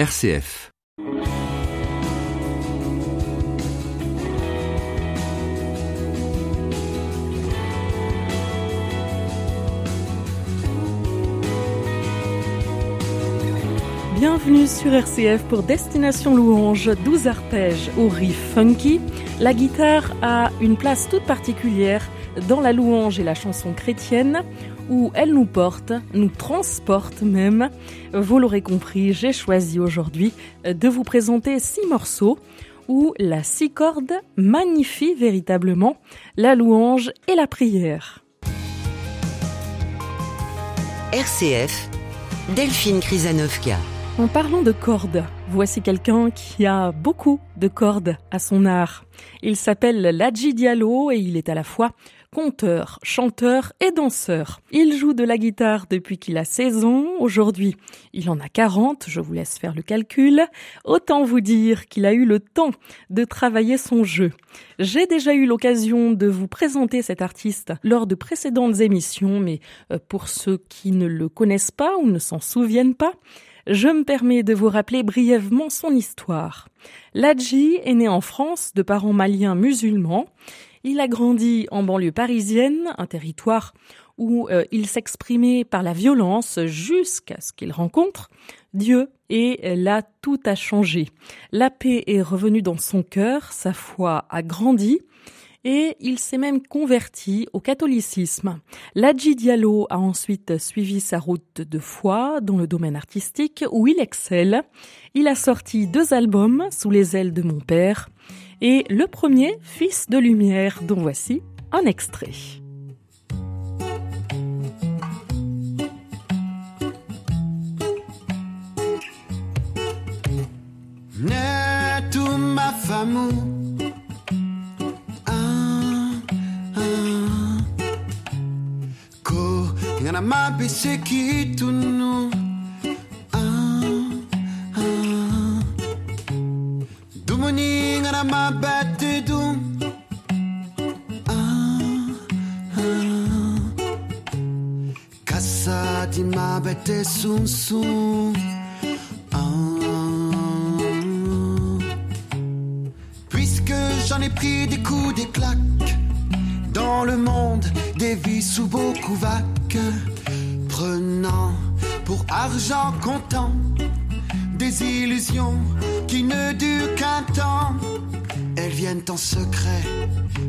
RCF. Bienvenue sur RCF pour Destination Louange, 12 arpèges au riff funky. La guitare a une place toute particulière dans la louange et la chanson chrétienne où elle nous porte, nous transporte même. Vous l'aurez compris, j'ai choisi aujourd'hui de vous présenter six morceaux où la six cordes magnifie véritablement la louange et la prière. RCF, Delphine Krizanovka. En parlant de cordes, voici quelqu'un qui a beaucoup de cordes à son art. Il s'appelle Ladji Diallo et il est à la fois conteur, chanteur et danseur. Il joue de la guitare depuis qu'il a 16 ans. Aujourd'hui, il en a 40, je vous laisse faire le calcul. Autant vous dire qu'il a eu le temps de travailler son jeu. J'ai déjà eu l'occasion de vous présenter cet artiste lors de précédentes émissions, mais euh, pour ceux qui ne le connaissent pas ou ne s'en souviennent pas, je me permets de vous rappeler brièvement son histoire. Ladji est né en France de parents maliens musulmans. Il a grandi en banlieue parisienne, un territoire où euh, il s'exprimait par la violence jusqu'à ce qu'il rencontre Dieu et là tout a changé. La paix est revenue dans son cœur, sa foi a grandi et il s'est même converti au catholicisme. Ladji Diallo a ensuite suivi sa route de foi dans le domaine artistique où il excelle. Il a sorti deux albums sous les ailes de mon père et le premier, Fils de lumière, dont voici un extrait. Dum ah, ah. kasa di mabete sum sum Puisque j'en ai pris des coups, des claques dans le monde, des vies sous beaucoup vagues, prenant pour argent comptant des illusions qui ne durent qu'un temps. Elles viennent en secret,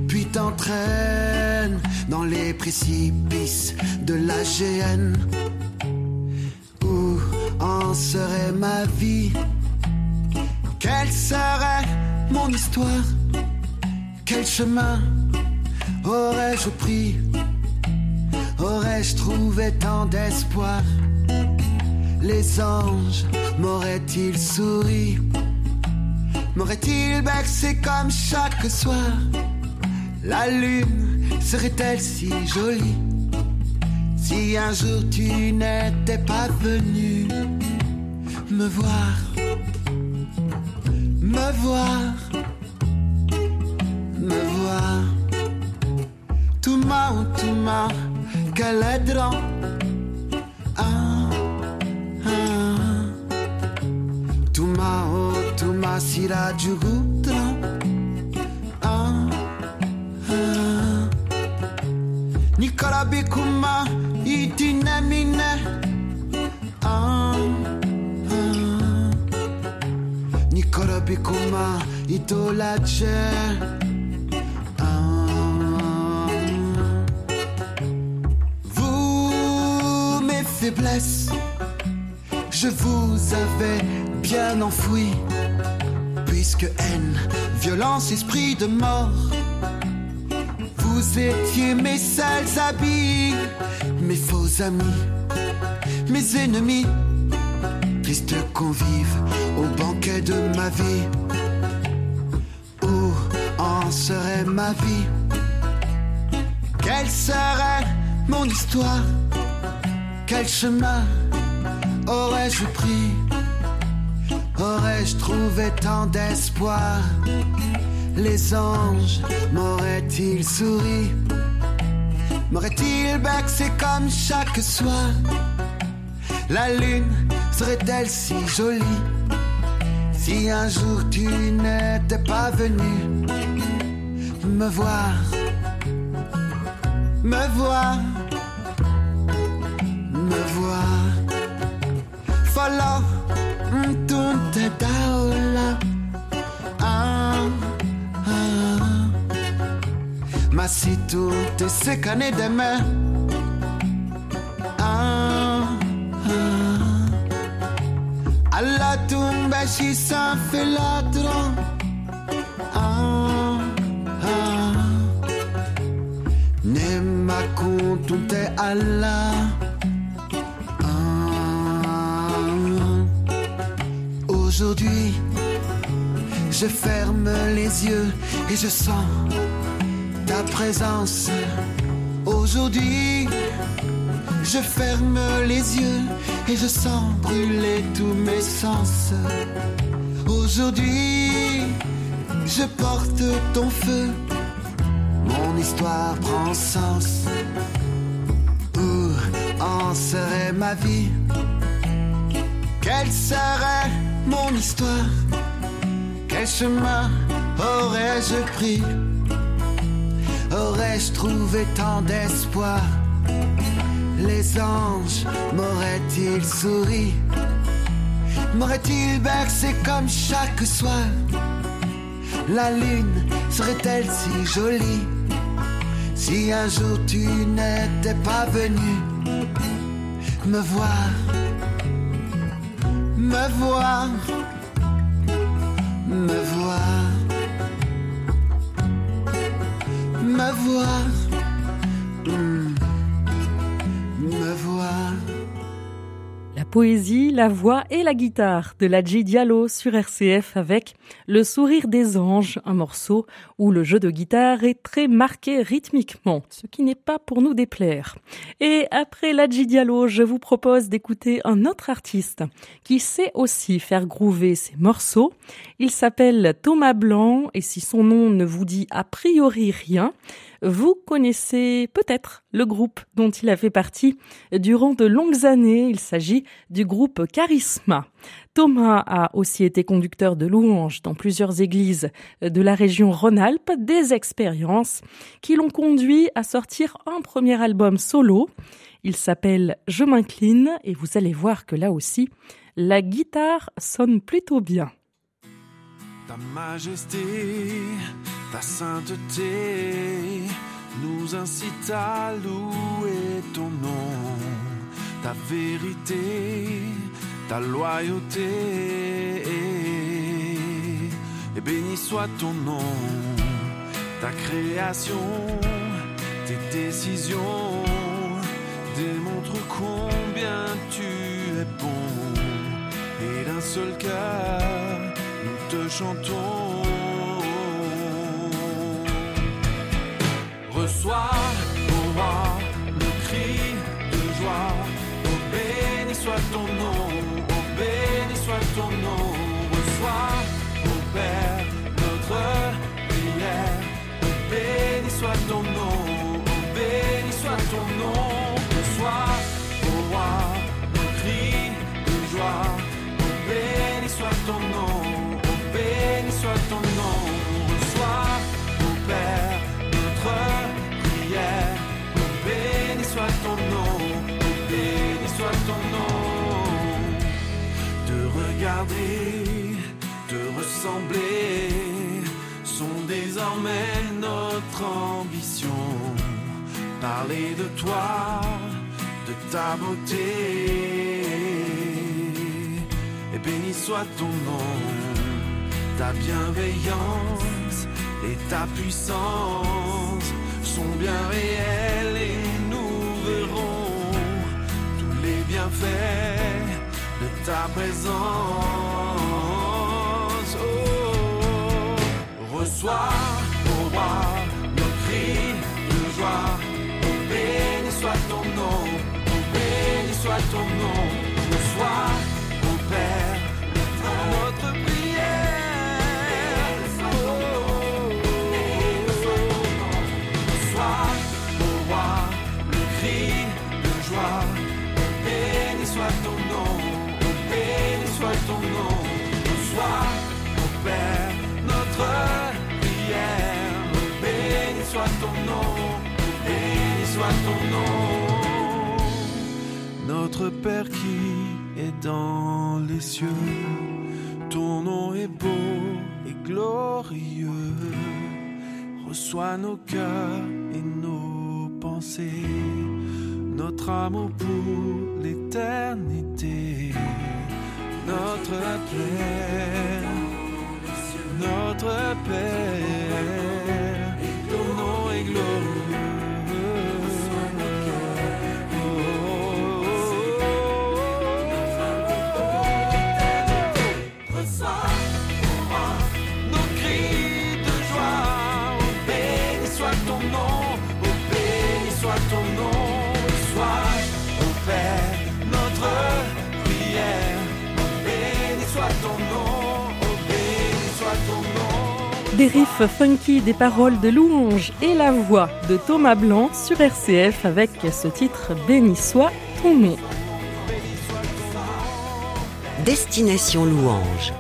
puis t'entraînent dans les précipices de la GN. Où en serait ma vie? Quelle serait mon histoire? Quel chemin Aurais-je pris? Aurais-je trouvé tant d'espoir? Les anges m'auraient-ils souri? M'auraient-ils bercé comme chaque soir? La lune serait-elle si jolie? Si un jour tu n'étais pas venu Me voir Me voir Me voir. Tuma, tuma, caladran. Ah, tuma, sira jugutran. Ah, ah. Nicola bikuma, itinamine. Ah, ah. Nicola bikuma, itolache. faiblesse, je vous avais bien enfoui, haine, violence, esprit de mort, vous étiez mes sales habits, mes faux amis, mes ennemis, triste convive au banquet de ma vie. Où en serait ma vie? Quelle serait mon histoire? Quel chemin aurais-je pris? Aurais-je trouvé tant d'espoir? Les anges m'auraient-ils souri? M'aurait-il bercé comme chaque soir? La lune serait-elle si jolie? Si un jour tu n'étais pas venu me voir, me voir, me voir, follow si tutte se cane de me. Ah, ah. Alla tumba ci sa fait l'altro. Ah, ah. Ne ma contunte alla. Aujourd'hui, je ferme les yeux et je sens ta présence. Aujourd'hui, je ferme les yeux et je sens brûler tous mes sens. Aujourd'hui, je porte ton feu, mon histoire prend sens. Où en serait ma vie? Quelle serait mon histoire? Quel chemin aurais-je pris? Aurais-je trouvé tant d'espoir? Les anges m'auraient-ils souri? M'auraient-ils bercé comme chaque soir? La lune serait-elle si jolie? Si un jour tu n'étais pas venu me voir me voir, me voir, mm. La poésie, la voix et la guitare de la Diallo sur RCF avec Le sourire des anges, un morceau où le jeu de guitare est très marqué rythmiquement, ce qui n'est pas pour nous déplaire. Et après la Diallo, je vous propose d'écouter un autre artiste qui sait aussi faire groover ses morceaux. Il s'appelle Thomas Blanc et si son nom ne vous dit a priori rien, vous connaissez peut-être le groupe dont il a fait partie durant de longues années. Il s'agit du groupe Charisma. Thomas a aussi été conducteur de louanges dans plusieurs églises de la région Rhône-Alpes, des expériences qui l'ont conduit à sortir un premier album solo. Il s'appelle Je m'incline et vous allez voir que là aussi, la guitare sonne plutôt bien. Ta majesté, ta sainteté nous incite à louer ton nom, ta vérité, ta loyauté. Et béni soit ton nom, ta création, tes décisions démontrent combien tu es bon. Et d'un seul cœur, nous te chantons. Reçois, ton nom. Reçois, au Père, notre prière. Oh, béni soit ton nom, oh, béni soit ton nom. Reçois, au roi, le cri de joie. Oh, béni soit ton nom, oh, béni soit ton nom. Reçois, au Père, notre prière. Oh, béni soit ton nom, regarder, te ressembler sont désormais notre ambition. Parler de toi, de ta beauté. Et béni soit ton nom, ta bienveillance et ta puissance sont bien réelles et nous verrons tous les bienfaits ta présence. Oh, reçois, au roi, nos cris de joie. Oh, béni soit ton nom, oh, béni soit ton nom. Reçois, ton nom, Père, notre prière. Béni soit ton nom, béni soit ton nom. Notre Père qui est dans les cieux, ton nom est beau et glorieux. Reçois nos cœurs et nos pensées, notre amour pour l'éternité. Notre Père, notre Père, Des riffs funky, des paroles de louange et la voix de Thomas Blanc sur RCF avec ce titre Béni soit ton nom. Destination Louange.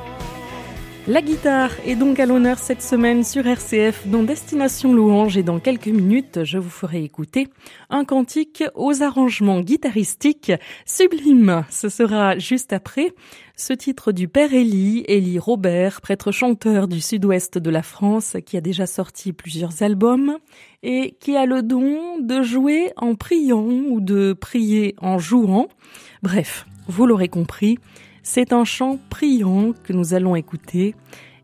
La guitare est donc à l'honneur cette semaine sur RCF dans Destination Louange et dans quelques minutes je vous ferai écouter un cantique aux arrangements guitaristiques sublimes. Ce sera juste après ce titre du père Élie, Élie Robert, prêtre chanteur du sud-ouest de la France qui a déjà sorti plusieurs albums et qui a le don de jouer en priant ou de prier en jouant. Bref, vous l'aurez compris, c'est un chant priant que nous allons écouter,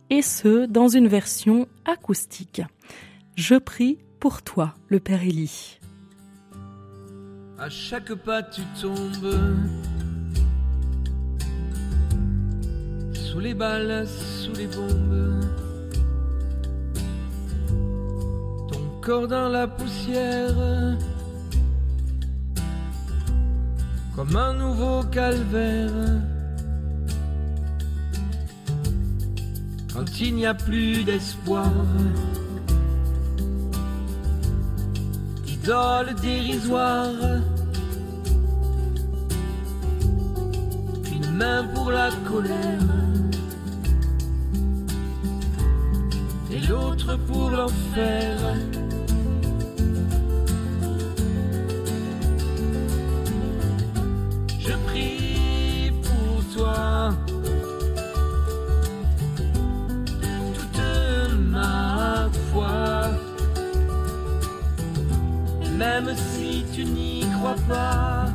et ce, dans une version acoustique. Je prie pour toi, le Père Élie. À chaque pas tu tombes Sous les balles, sous les bombes Ton corps dans la poussière Comme un nouveau calvaire Quand il n'y a plus d'espoir D'idole dérisoire Une main pour la colère Et l'autre pour l'enfer tu n'y crois pas,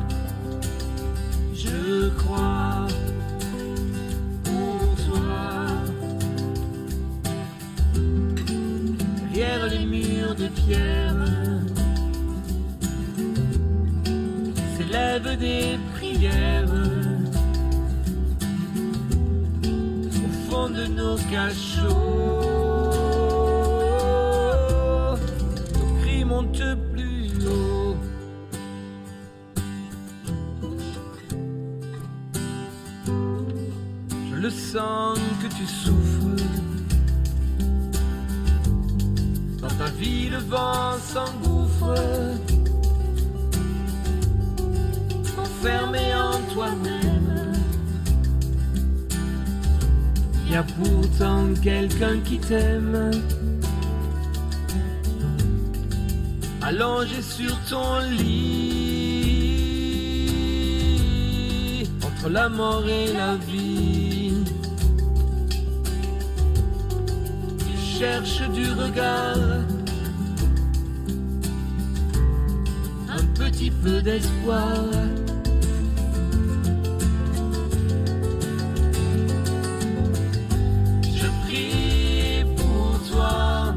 je crois pour toi. Derrière les murs de pierre s'élèvent des prières. au fond de nos cachots. Vent s'engouffre. Enfermé en toi-même. Y a pourtant quelqu'un qui t'aime. Allongé sur ton lit, entre la mort et la vie. Tu cherches du regard, petit peu d'espoir. Je prie pour toi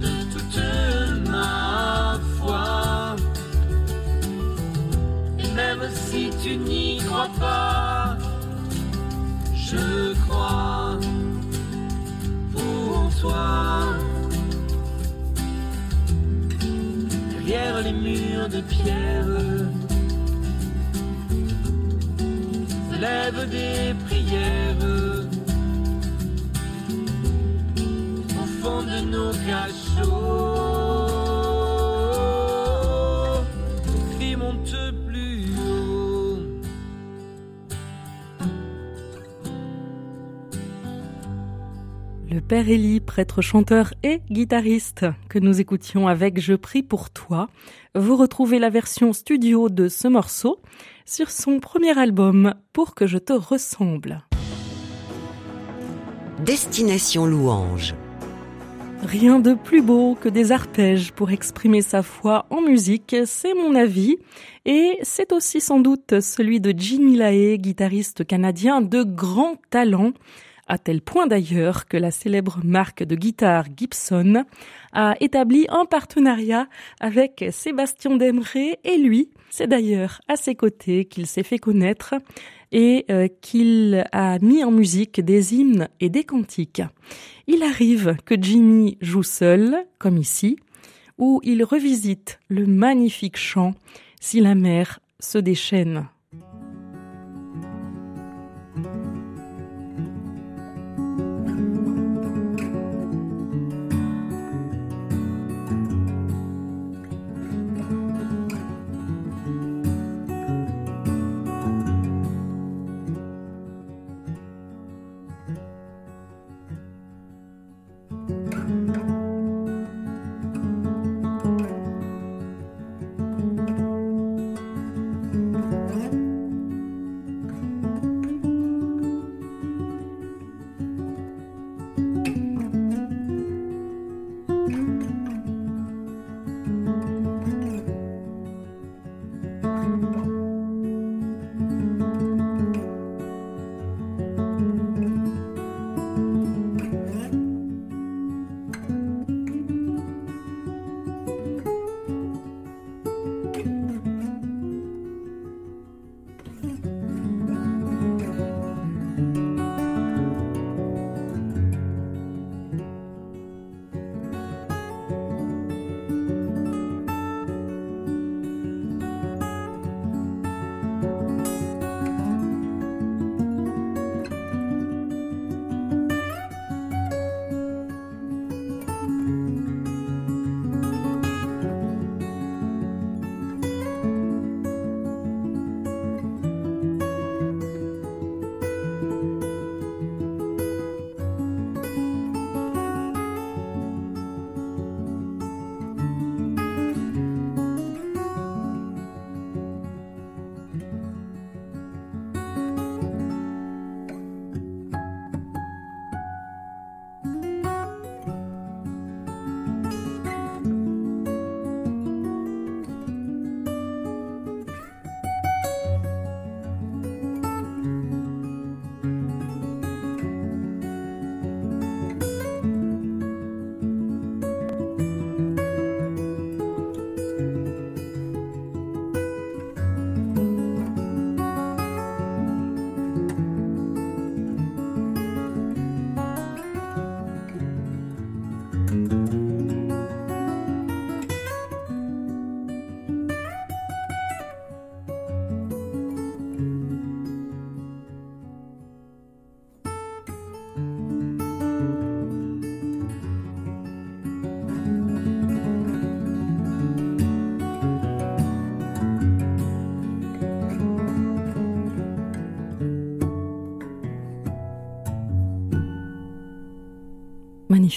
de toute ma foi. Et même si tu n'y crois pas, Les murs de pierre. Lève des prières père Élie, prêtre chanteur et guitariste que nous écoutions avec Je prie pour toi. Vous retrouvez la version studio de ce morceau sur son premier album Pour que je te ressemble. Destination louange. Rien de plus beau que des arpèges pour exprimer sa foi en musique, c'est mon avis. Et c'est aussi sans doute celui de Jimmy Lae, guitariste canadien de grand talent, à tel point d'ailleurs que la célèbre marque de guitare Gibson a établi un partenariat avec Sébastien Demré et lui, c'est d'ailleurs à ses côtés qu'il s'est fait connaître et euh, qu'il a mis en musique des hymnes et des cantiques. Il arrive que Jimmy joue seul, comme ici, où il revisite le magnifique chant Si la mer se déchaîne.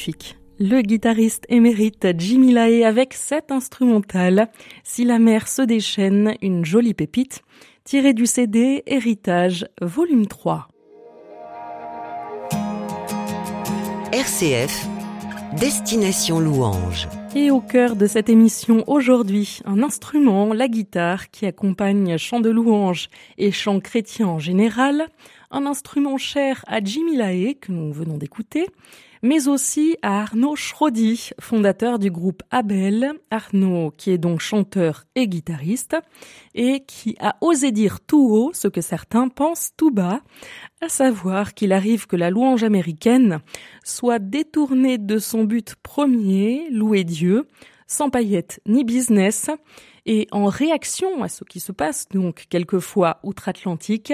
Magnifique. Le guitariste émérite Jimmy Lae avec cet instrumental, Si la mer se déchaîne, une jolie pépite, tirée du CD Héritage, volume 3. RCF, Destination Louange. Et au cœur de cette émission aujourd'hui, un instrument, la guitare, qui accompagne chant de louange et chant chrétien en général, un instrument cher à Jimmy Lae que nous venons d'écouter, mais aussi à Arnaud Schrodi, fondateur du groupe Abel. Arnaud, qui est donc chanteur et guitariste, et qui a osé dire tout haut ce que certains pensent tout bas, à savoir qu'il arrive que la louange américaine soit détournée de son but premier, louer Dieu, sans paillettes ni business, et en réaction à ce qui se passe donc quelquefois outre-Atlantique,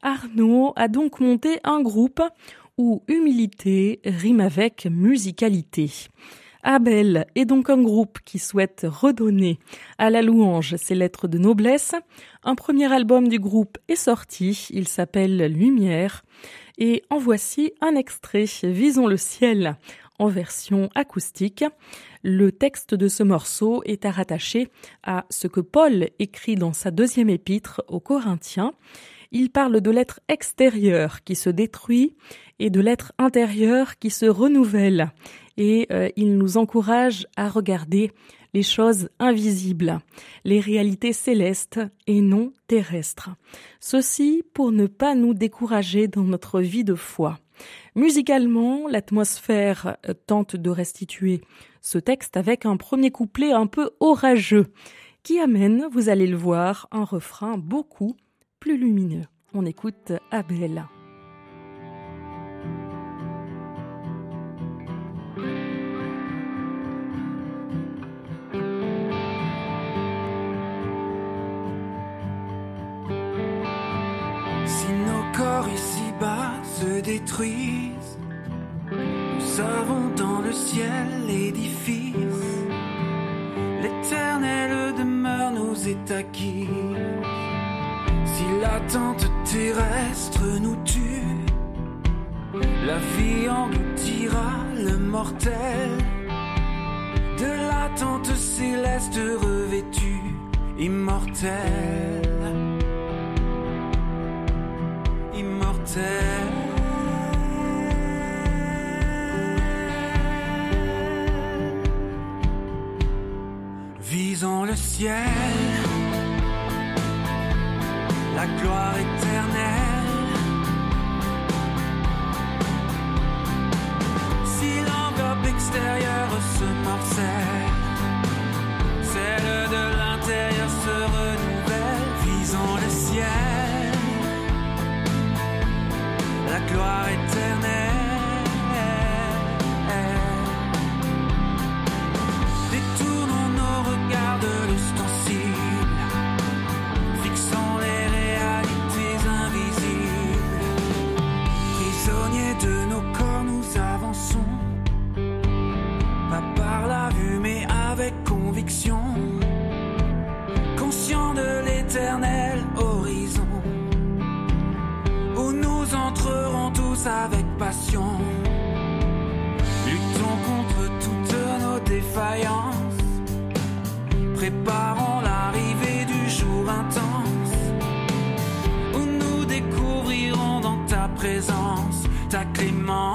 Arnaud a donc monté un groupe où humilité rime avec musicalité. Abel est donc un groupe qui souhaite redonner à la louange ses lettres de noblesse. Un premier album du groupe est sorti, il s'appelle Lumière, et en voici un extrait, Visons le ciel, en version acoustique. Le texte de ce morceau est à rattacher à ce que Paul écrit dans sa deuxième épître aux Corinthiens. Il parle de l'être extérieur qui se détruit et de l'être intérieur qui se renouvelle et euh, il nous encourage à regarder les choses invisibles, les réalités célestes et non terrestres. Ceci pour ne pas nous décourager dans notre vie de foi. Musicalement, l'atmosphère euh, tente de restituer ce texte avec un premier couplet un peu orageux qui amène, vous allez le voir, un refrain beaucoup plus lumineux. On écoute Abel. détruisent. Nous savons dans le ciel l'édifice. L'éternel demeure nous est acquis. Terrestre nous tue, la vie engloutira le mortel. De l'attente céleste revêtue, immortelle. Immortelle. le ciel, la gloire éternelle. Présence ta clémence.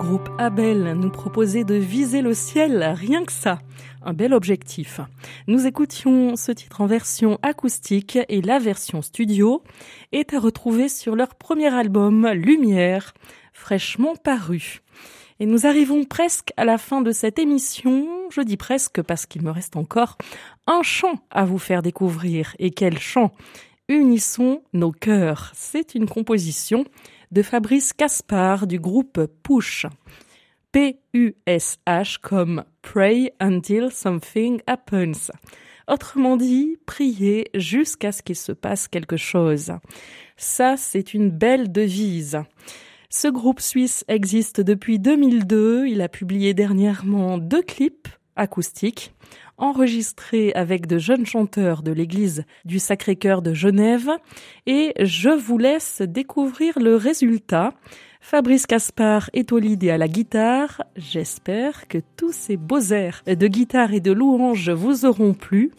Groupe Abel nous proposait de viser le ciel, rien que ça. Un bel objectif. Nous écoutions ce titre en version acoustique et la version studio est à retrouver sur leur premier album Lumière, fraîchement paru. Et nous arrivons presque à la fin de cette émission. Je dis presque parce qu'il me reste encore un chant à vous faire découvrir. Et quel chant Unissons nos cœurs. C'est une composition de Fabrice Caspar du groupe Push. P-U-S-H comme Pray Until Something Happens. Autrement dit, prier jusqu'à ce qu'il se passe quelque chose. Ça, c'est une belle devise. Ce groupe suisse existe depuis 2002. Il a publié dernièrement deux clips acoustiques enregistrés avec de jeunes chanteurs de l'église du Sacré-Cœur de Genève et je vous laisse découvrir le résultat. Fabrice Caspar est au lead et à la guitare. J'espère que tous ces beaux airs de guitare et de louange vous auront plu.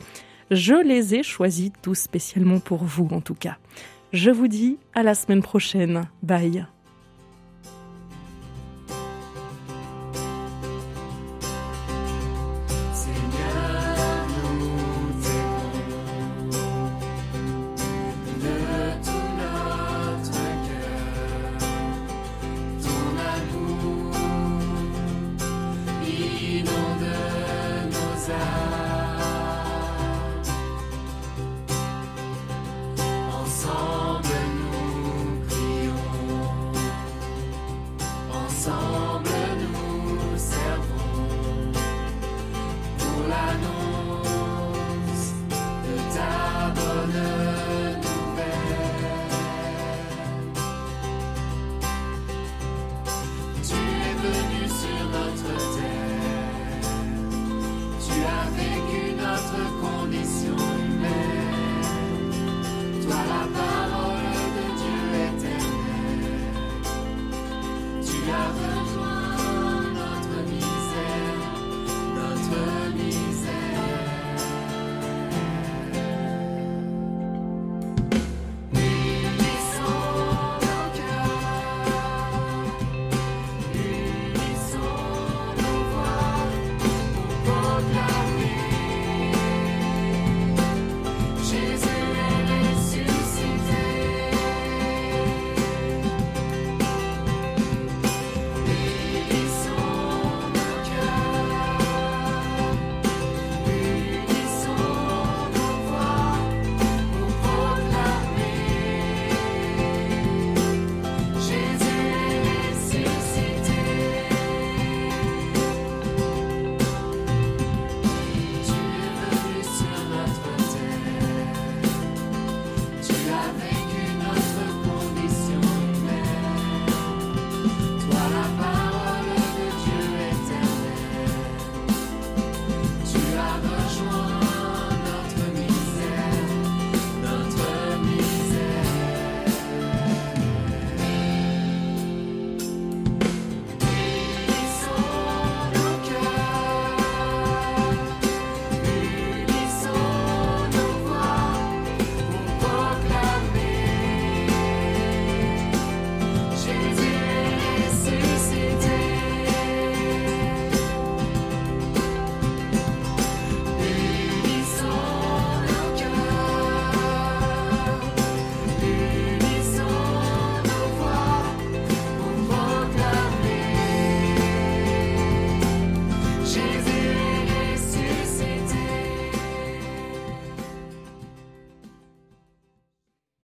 Je les ai choisis tous spécialement pour vous en tout cas. Je vous dis à la semaine prochaine. Bye.